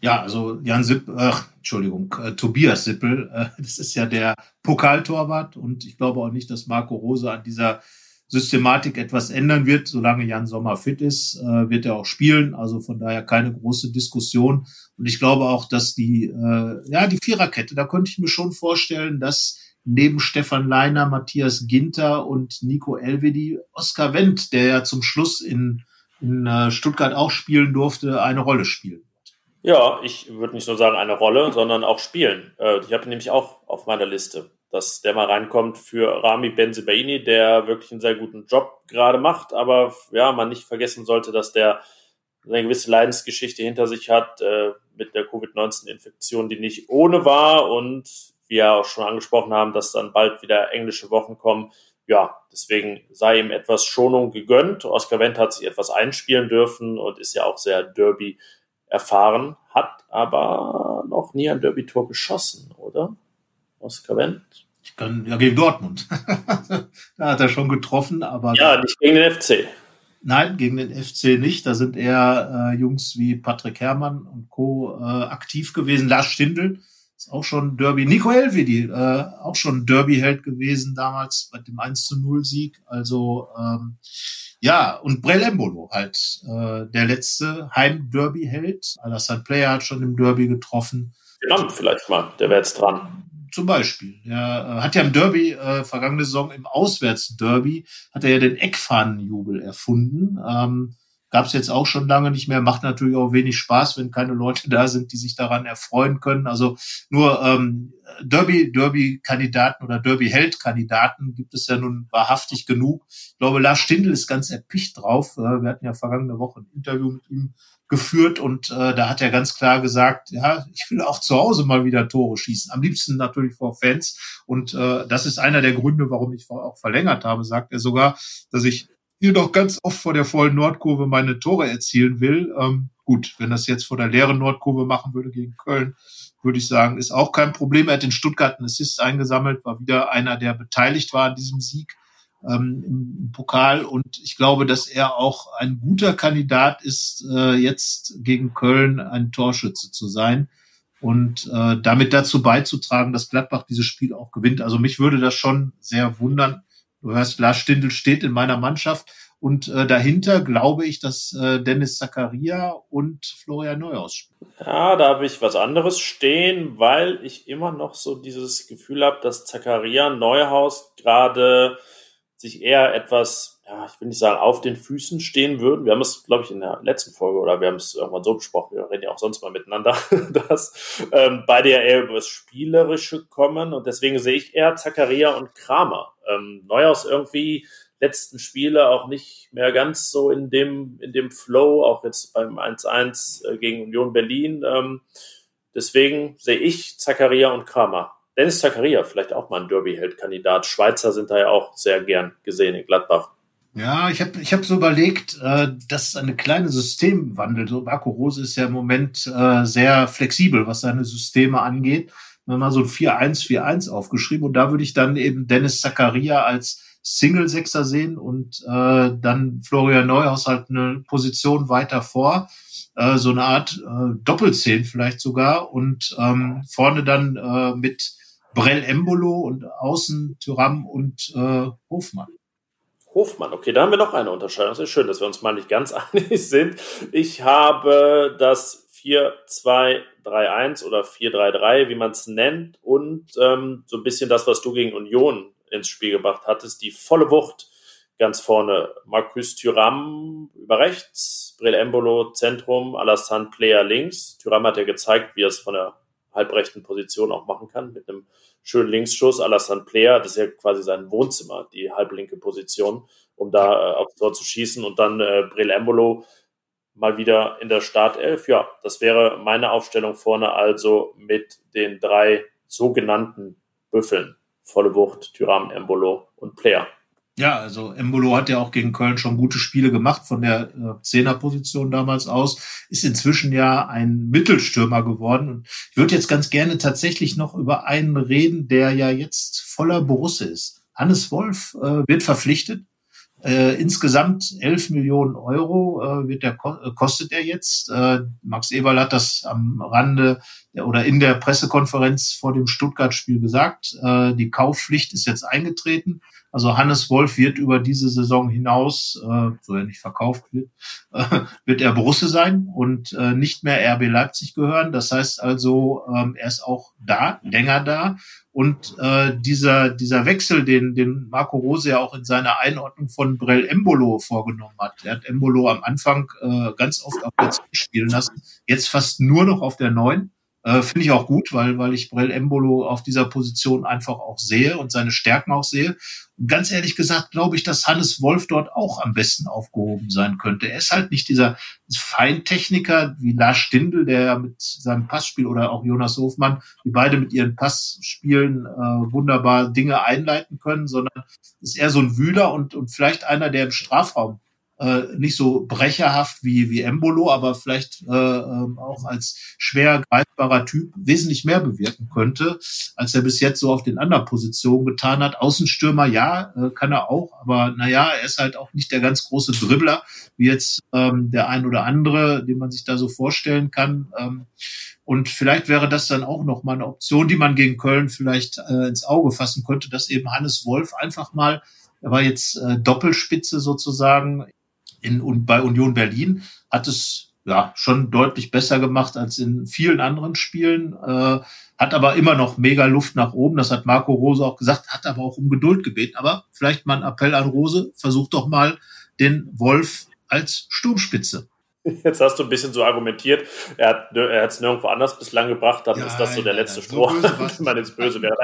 Ja, also Jan Sipp, äh, Entschuldigung, äh, Tobias Sippel, äh, das ist ja der Pokaltorwart und ich glaube auch nicht, dass Marco Rose an dieser Systematik etwas ändern wird. Solange Jan Sommer fit ist, äh, wird er auch spielen. Also von daher keine große Diskussion. Und ich glaube auch, dass die, äh, ja, die Viererkette, da könnte ich mir schon vorstellen, dass neben Stefan Leiner, Matthias Ginter und Nico Elvedi Oskar Wendt, der ja zum Schluss in in äh, Stuttgart auch spielen durfte, eine Rolle spielen Ja, ich würde nicht nur sagen eine Rolle, sondern auch spielen. Äh, ich habe nämlich auch auf meiner Liste. dass der mal reinkommt für Rami Benzibaini, der wirklich einen sehr guten Job gerade macht, aber ja, man nicht vergessen sollte, dass der eine gewisse Leidensgeschichte hinter sich hat äh, mit der Covid-19-Infektion, die nicht ohne war und wie wir auch schon angesprochen haben, dass dann bald wieder englische Wochen kommen. Ja, deswegen sei ihm etwas Schonung gegönnt. Oscar Wendt hat sich etwas einspielen dürfen und ist ja auch sehr Derby erfahren, hat aber noch nie ein Derby-Tor geschossen, oder? Oscar Wendt? Ich kann, ja, gegen Dortmund. <laughs> da hat er schon getroffen, aber. Ja, nicht gegen den FC. Nein, gegen den FC nicht. Da sind eher äh, Jungs wie Patrick Herrmann und Co. Äh, aktiv gewesen. Lars Stindl ist auch schon Derby. Nico Elvedi, äh, auch schon Derby-Held gewesen damals bei dem 1 zu 0 Sieg. Also ähm, ja, und Brel Embolo halt äh, der letzte Heim-Derby-Held. Alassane Player hat schon im Derby getroffen. Genau, vielleicht mal, der wäre jetzt dran zum Beispiel. Er äh, hat ja im Derby, äh, vergangene Saison im Auswärtsderby, hat er ja den Eckfahnenjubel erfunden. Ähm, Gab es jetzt auch schon lange nicht mehr. Macht natürlich auch wenig Spaß, wenn keine Leute da sind, die sich daran erfreuen können. Also nur ähm, Derby, Derby-Kandidaten oder Derby-Held-Kandidaten gibt es ja nun wahrhaftig genug. Ich glaube, Lars Stindl ist ganz erpicht drauf. Äh, wir hatten ja vergangene Woche ein Interview mit ihm geführt und äh, da hat er ganz klar gesagt, ja, ich will auch zu Hause mal wieder Tore schießen. Am liebsten natürlich vor Fans und äh, das ist einer der Gründe, warum ich auch verlängert habe, sagt er sogar, dass ich hier doch ganz oft vor der vollen Nordkurve meine Tore erzielen will. Ähm, gut, wenn das jetzt vor der leeren Nordkurve machen würde gegen Köln, würde ich sagen, ist auch kein Problem. Er hat in Stuttgart einen Assist eingesammelt, war wieder einer, der beteiligt war an diesem Sieg ähm, im Pokal. Und ich glaube, dass er auch ein guter Kandidat ist, äh, jetzt gegen Köln ein Torschütze zu sein und äh, damit dazu beizutragen, dass Gladbach dieses Spiel auch gewinnt. Also mich würde das schon sehr wundern. Du hörst, Lars Stindl steht in meiner Mannschaft und äh, dahinter glaube ich, dass äh, Dennis Zakaria und Florian Neuhaus spielen. Ja, da habe ich was anderes stehen, weil ich immer noch so dieses Gefühl habe, dass Zakaria Neuhaus gerade sich eher etwas, ich will nicht sagen, auf den Füßen stehen würden. Wir haben es, glaube ich, in der letzten Folge oder wir haben es irgendwann so besprochen, wir reden ja auch sonst mal miteinander, <laughs> dass ähm, beide ja eher über das Spielerische kommen und deswegen sehe ich eher Zakaria und Kramer. Ähm, Neuhaus irgendwie letzten Spiele auch nicht mehr ganz so in dem, in dem Flow, auch jetzt beim 1-1 äh, gegen Union Berlin. Ähm, deswegen sehe ich Zakaria und Kramer. Dennis Zakaria, vielleicht auch mal ein Derby-Held-Kandidat. Schweizer sind da ja auch sehr gern gesehen in Gladbach. Ja, ich habe ich hab so überlegt, äh, das ist eine kleine Systemwandel. So Marco Rose ist ja im Moment äh, sehr flexibel, was seine Systeme angeht. Haben mal so ein 4-1-4-1 aufgeschrieben und da würde ich dann eben Dennis Zakaria als Single-Sechser sehen und äh, dann Florian Neuhaus halt eine Position weiter vor, äh, so eine Art äh, Doppelzehn vielleicht sogar und ähm, vorne dann äh, mit Brell Embolo und außen Tyram und äh, Hofmann. Hofmann, okay, da haben wir noch eine Unterscheidung. Es ist schön, dass wir uns mal nicht ganz <laughs> einig sind. Ich habe das 4-2-3-1 oder 4-3-3, wie man es nennt, und ähm, so ein bisschen das, was du gegen Union ins Spiel gebracht hattest, die volle Wucht ganz vorne. Marcus Thuram über rechts, Brel Embolo Zentrum, Alassane Player links. Thuram hat ja gezeigt, wie er es von der halbrechten Position auch machen kann, mit einem schönen Linksschuss. Alassane Player, das ist ja quasi sein Wohnzimmer, die halblinke Position, um da äh, aufs Tor zu schießen. Und dann äh, Brel Embolo mal wieder in der Startelf. Ja, das wäre meine Aufstellung vorne also mit den drei sogenannten Büffeln. Volle Wucht, Tyram, Embolo und Player. Ja, also Embolo hat ja auch gegen Köln schon gute Spiele gemacht von der äh, Zehnerposition damals aus, ist inzwischen ja ein Mittelstürmer geworden. Und ich würde jetzt ganz gerne tatsächlich noch über einen reden, der ja jetzt voller Borusse ist. Hannes Wolf äh, wird verpflichtet. Äh, insgesamt 11 Millionen Euro äh, wird der, äh, kostet er jetzt. Äh, Max Eberl hat das am Rande oder in der Pressekonferenz vor dem Stuttgart-Spiel gesagt. Äh, die Kaufpflicht ist jetzt eingetreten. Also Hannes Wolf wird über diese Saison hinaus, äh, so er nicht verkauft wird, äh, wird er Borusse sein und äh, nicht mehr RB Leipzig gehören. Das heißt also, ähm, er ist auch da, länger da. Und äh, dieser, dieser Wechsel, den, den Marco Rose ja auch in seiner Einordnung von Brell Embolo vorgenommen hat. Er hat Embolo am Anfang äh, ganz oft auf der 10 spielen lassen, jetzt fast nur noch auf der 9 Äh, Finde ich auch gut, weil, weil ich Brell Embolo auf dieser Position einfach auch sehe und seine Stärken auch sehe. Und ganz ehrlich gesagt glaube ich, dass Hannes Wolf dort auch am besten aufgehoben sein könnte. Er ist halt nicht dieser Feintechniker wie Lars Stindl, der mit seinem Passspiel oder auch Jonas Hofmann, die beide mit ihren Passspielen äh, wunderbar Dinge einleiten können, sondern ist eher so ein Wühler und, und vielleicht einer, der im Strafraum äh, nicht so brecherhaft wie, wie Embolo, aber vielleicht äh, ähm, auch als schwer greifbarer Typ wesentlich mehr bewirken könnte, als er bis jetzt so auf den anderen Positionen getan hat. Außenstürmer, ja, äh, kann er auch, aber naja, er ist halt auch nicht der ganz große Dribbler, wie jetzt ähm, der ein oder andere, den man sich da so vorstellen kann. Ähm, und vielleicht wäre das dann auch noch mal eine Option, die man gegen Köln vielleicht äh, ins Auge fassen könnte, dass eben Hannes Wolf einfach mal er war jetzt äh, Doppelspitze sozusagen in, und bei Union Berlin hat es ja schon deutlich besser gemacht als in vielen anderen Spielen, äh, hat aber immer noch mega Luft nach oben. Das hat Marco Rose auch gesagt, hat aber auch um Geduld gebeten. Aber vielleicht mal ein Appell an Rose, versucht doch mal den Wolf als Sturmspitze. Jetzt hast du ein bisschen so argumentiert, er hat es nirgendwo anders bislang gebracht, dann ja, ist das so der letzte Stroh, wenn man ins Böse <laughs> wäre.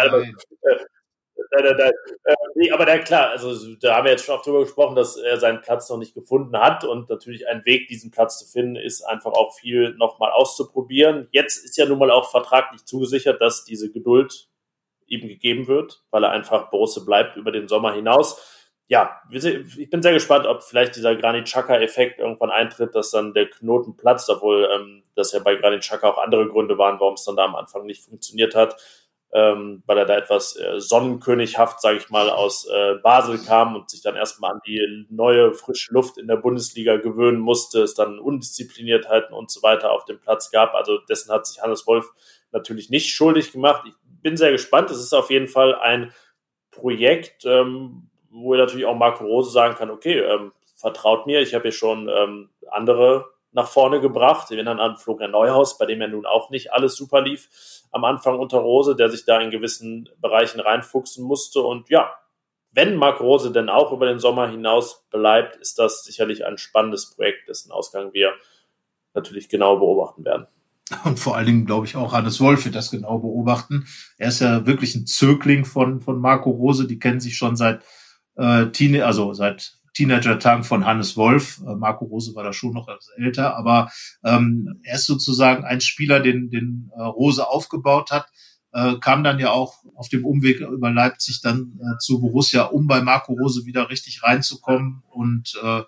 Nein, nein, nein. Äh, nee, aber der, klar, also da haben wir jetzt schon oft drüber gesprochen, dass er seinen Platz noch nicht gefunden hat und natürlich ein Weg, diesen Platz zu finden, ist einfach auch viel nochmal auszuprobieren. Jetzt ist ja nun mal auch vertraglich zugesichert, dass diese Geduld ihm gegeben wird, weil er einfach Borussia bleibt über den Sommer hinaus. Ja, ich bin sehr gespannt, ob vielleicht dieser Granit Xhaka-Effekt irgendwann eintritt, dass dann der Knoten platzt, obwohl ähm, das ja bei Granit Xhaka auch andere Gründe waren, warum es dann da am Anfang nicht funktioniert hat ähm, weil er da etwas äh, sonnenkönighaft, sage ich mal, aus äh, Basel kam und sich dann erstmal an die neue frische Luft in der Bundesliga gewöhnen musste, es dann Undiszipliniertheiten und so weiter auf dem Platz gab. Also dessen hat sich Hannes Wolf natürlich nicht schuldig gemacht. Ich bin sehr gespannt. Es ist auf jeden Fall ein Projekt, ähm, wo er natürlich auch Marco Rose sagen kann, okay, ähm, vertraut mir, ich habe hier schon ähm, andere nach vorne gebracht. Wir dann an Florian Neuhaus, bei dem ja nun auch nicht alles super lief am Anfang unter Rose, der sich da in gewissen Bereichen reinfuchsen musste. Und ja, wenn Marc Rose denn auch über den Sommer hinaus bleibt, ist das sicherlich ein spannendes Projekt, dessen Ausgang wir natürlich genau beobachten werden. Und vor allen Dingen, glaube ich, auch Hannes Wolf wird das genau beobachten. Er ist ja wirklich ein Zögling von, von Marco Rose. Die kennen sich schon seit äh, Tine, also seit Teenager-Tagen von Hannes Wolf. Äh, Marco Rose war da schon noch älter, aber ähm, er ist sozusagen ein Spieler, den, den äh, Rose aufgebaut hat, äh, kam dann ja auch auf dem Umweg über Leipzig dann äh, zu Borussia, um bei Marco Rose wieder richtig reinzukommen. Und äh,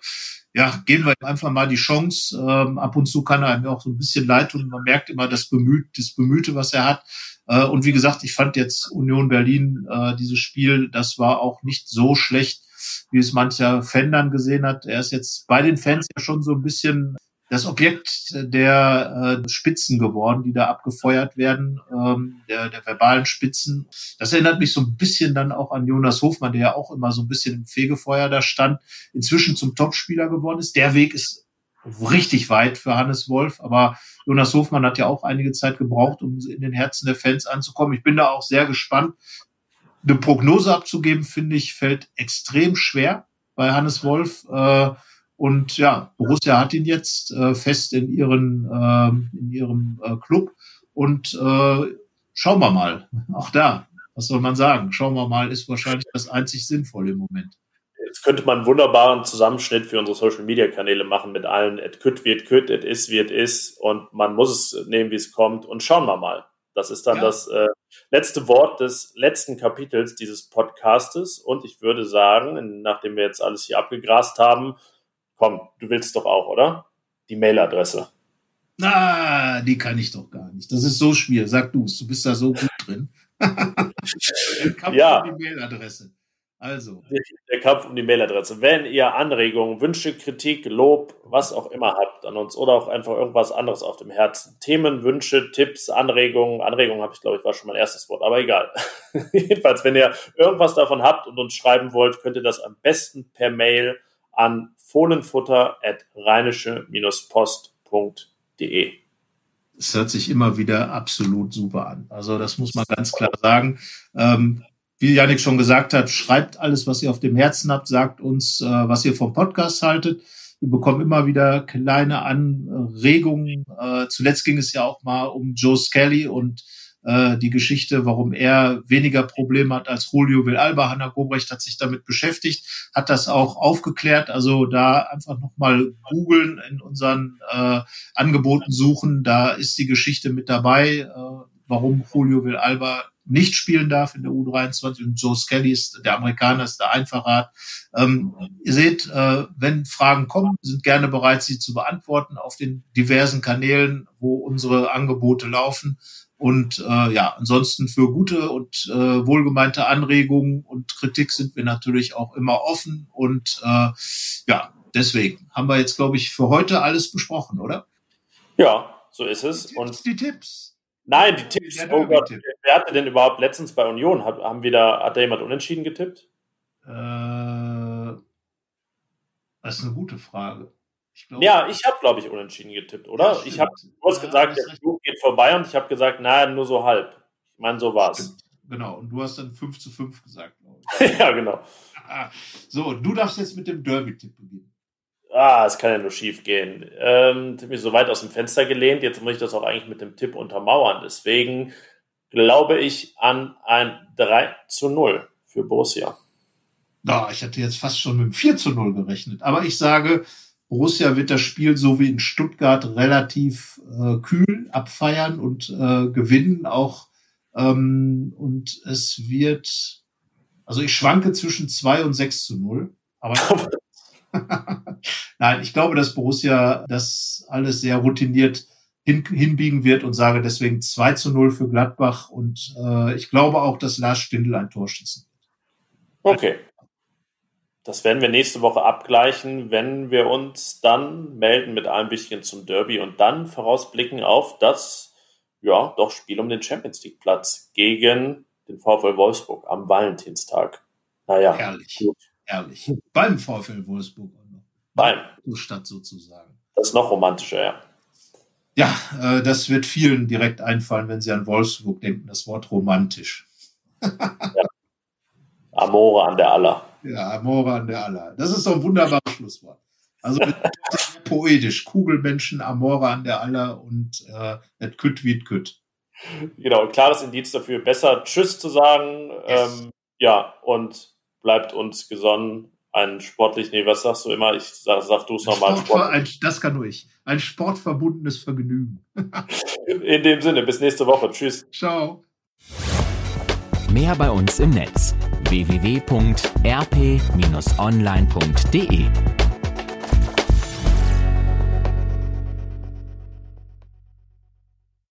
ja, geben wir ihm einfach mal die Chance. Ähm, ab und zu kann er mir auch so ein bisschen leid tun. Man merkt immer das, Bemüht, das Bemühte, was er hat. Äh, und wie gesagt, ich fand jetzt Union Berlin, äh, dieses Spiel, das war auch nicht so schlecht wie es mancher Fan dann gesehen hat. Er ist jetzt bei den Fans ja schon so ein bisschen das Objekt der äh, Spitzen geworden, die da abgefeuert werden, ähm, der, der verbalen Spitzen. Das erinnert mich so ein bisschen dann auch an Jonas Hofmann, der ja auch immer so ein bisschen im Fegefeuer da stand, inzwischen zum Topspieler geworden ist. Der Weg ist richtig weit für Hannes Wolf, aber Jonas Hofmann hat ja auch einige Zeit gebraucht, um in den Herzen der Fans anzukommen. Ich bin da auch sehr gespannt, eine Prognose abzugeben, finde ich, fällt extrem schwer bei Hannes Wolf. Äh, und ja, Borussia hat ihn jetzt äh, fest in, ihren, äh, in ihrem äh, Club. Und schauen wir mal. Auch da, was soll man sagen? Schauen wir mal, ist wahrscheinlich das einzig Sinnvolle im Moment. Jetzt könnte man einen wunderbaren Zusammenschnitt für unsere Social Media Kanäle machen mit allen, et kütt wird kütt, et is et is. Und man muss es nehmen, wie es kommt. Und schauen wir mal. Das ist dann ja. das äh, letzte Wort des letzten Kapitels dieses Podcastes. Und ich würde sagen, nachdem wir jetzt alles hier abgegrast haben, komm, du willst doch auch, oder? Die Mailadresse. Na, die kann ich doch gar nicht. Das ist so schwierig. Sag du es, du bist da so gut drin. <laughs> ja. Die Mailadresse. Also. Der Kampf um die Mailadresse. Wenn ihr Anregungen, Wünsche, Kritik, Lob, was auch immer habt an uns oder auch einfach irgendwas anderes auf dem Herzen, Themen, Wünsche, Tipps, Anregungen, Anregungen habe ich glaube ich war schon mein erstes Wort, aber egal. <laughs> Jedenfalls, wenn ihr irgendwas davon habt und uns schreiben wollt, könnt ihr das am besten per Mail an fohlenfutter.rheinische-post.de. Es hört sich immer wieder absolut super an. Also das muss man ganz klar sagen. Ähm, wie Janik schon gesagt hat, schreibt alles, was ihr auf dem Herzen habt, sagt uns, äh, was ihr vom Podcast haltet. Wir bekommen immer wieder kleine Anregungen. Äh, zuletzt ging es ja auch mal um Joe Skelly und äh, die Geschichte, warum er weniger Probleme hat als Julio Villalba. Hanna Gobrecht hat sich damit beschäftigt, hat das auch aufgeklärt. Also da einfach nochmal googeln in unseren äh, Angeboten suchen. Da ist die Geschichte mit dabei, äh, warum Julio Villalba nicht spielen darf in der U23 und Joe Skelly ist der Amerikaner ist der Einfachrat. Ähm, ihr seht, äh, wenn Fragen kommen, sind gerne bereit, sie zu beantworten auf den diversen Kanälen, wo unsere Angebote laufen. Und äh, ja, ansonsten für gute und äh, wohlgemeinte Anregungen und Kritik sind wir natürlich auch immer offen. Und äh, ja, deswegen haben wir jetzt, glaube ich, für heute alles besprochen, oder? Ja, so ist es. Die und die Tipps. Nein, die Tipps. Oh Gott, wer hatte denn überhaupt letztens bei Union? Hat, haben wir da, hat da jemand unentschieden getippt? Äh, das ist eine gute Frage. Ich glaub, ja, ich habe, glaube ich, unentschieden getippt, oder? Ja, ich habe, du hast ja, gesagt, der Flug geht vorbei und ich habe gesagt, naja, nur so halb. Ich meine, so war's. Genau, und du hast dann 5 zu 5 gesagt, glaube ich. <laughs> ja, genau. <laughs> So, du darfst jetzt mit dem Derby-Tipp beginnen. Ah, es kann ja nur schief gehen. Ähm, ich habe mich so weit aus dem Fenster gelehnt, jetzt muss ich das auch eigentlich mit dem Tipp untermauern. Deswegen glaube ich an ein 3 zu 0 für Borussia. Ja, ich hatte jetzt fast schon mit dem 4 zu 0 gerechnet. Aber ich sage, Borussia wird das Spiel so wie in Stuttgart relativ äh, kühl abfeiern und äh, gewinnen auch. Ähm, und es wird, also ich schwanke zwischen 2 und 6 zu 0. Aber <laughs> <laughs> nein, ich glaube, dass Borussia das alles sehr routiniert hin, hinbiegen wird und sage deswegen 2 zu 0 für Gladbach. Und äh, ich glaube auch, dass Lars Stindl ein Tor schießen wird. Okay. Das werden wir nächste Woche abgleichen, wenn wir uns dann melden mit einem bisschen zum Derby und dann vorausblicken auf das, ja, doch Spiel um den Champions League Platz gegen den VfL Wolfsburg am Valentinstag. Naja. Herrlich. Gut. Herrlich. Beim VfL Wolfsburg. Beim. Stadt sozusagen. Das ist noch romantischer, ja. Ja, äh, das wird vielen direkt einfallen, wenn sie an Wolfsburg denken, das Wort romantisch. ja. Amore an der Aller. Ja, Amore an der Aller. Das ist doch ein wunderbares Schlusswort. Also <laughs> poetisch. Kugelmenschen, Amore an der Aller und äh, et kütt wie kütt. Genau, ein klares Indiz dafür, besser Tschüss zu sagen. Yes. Ähm, ja, und bleibt uns gesonnen. Ein sportlich, nee, was sagst du immer? Ich sag, sag du es nochmal. Sport, das kann nur ich. Ein sportverbundenes Vergnügen. <laughs> In dem Sinne, bis nächste Woche. Tschüss. Ciao. Mehr bei uns im Netz www.rp-online.de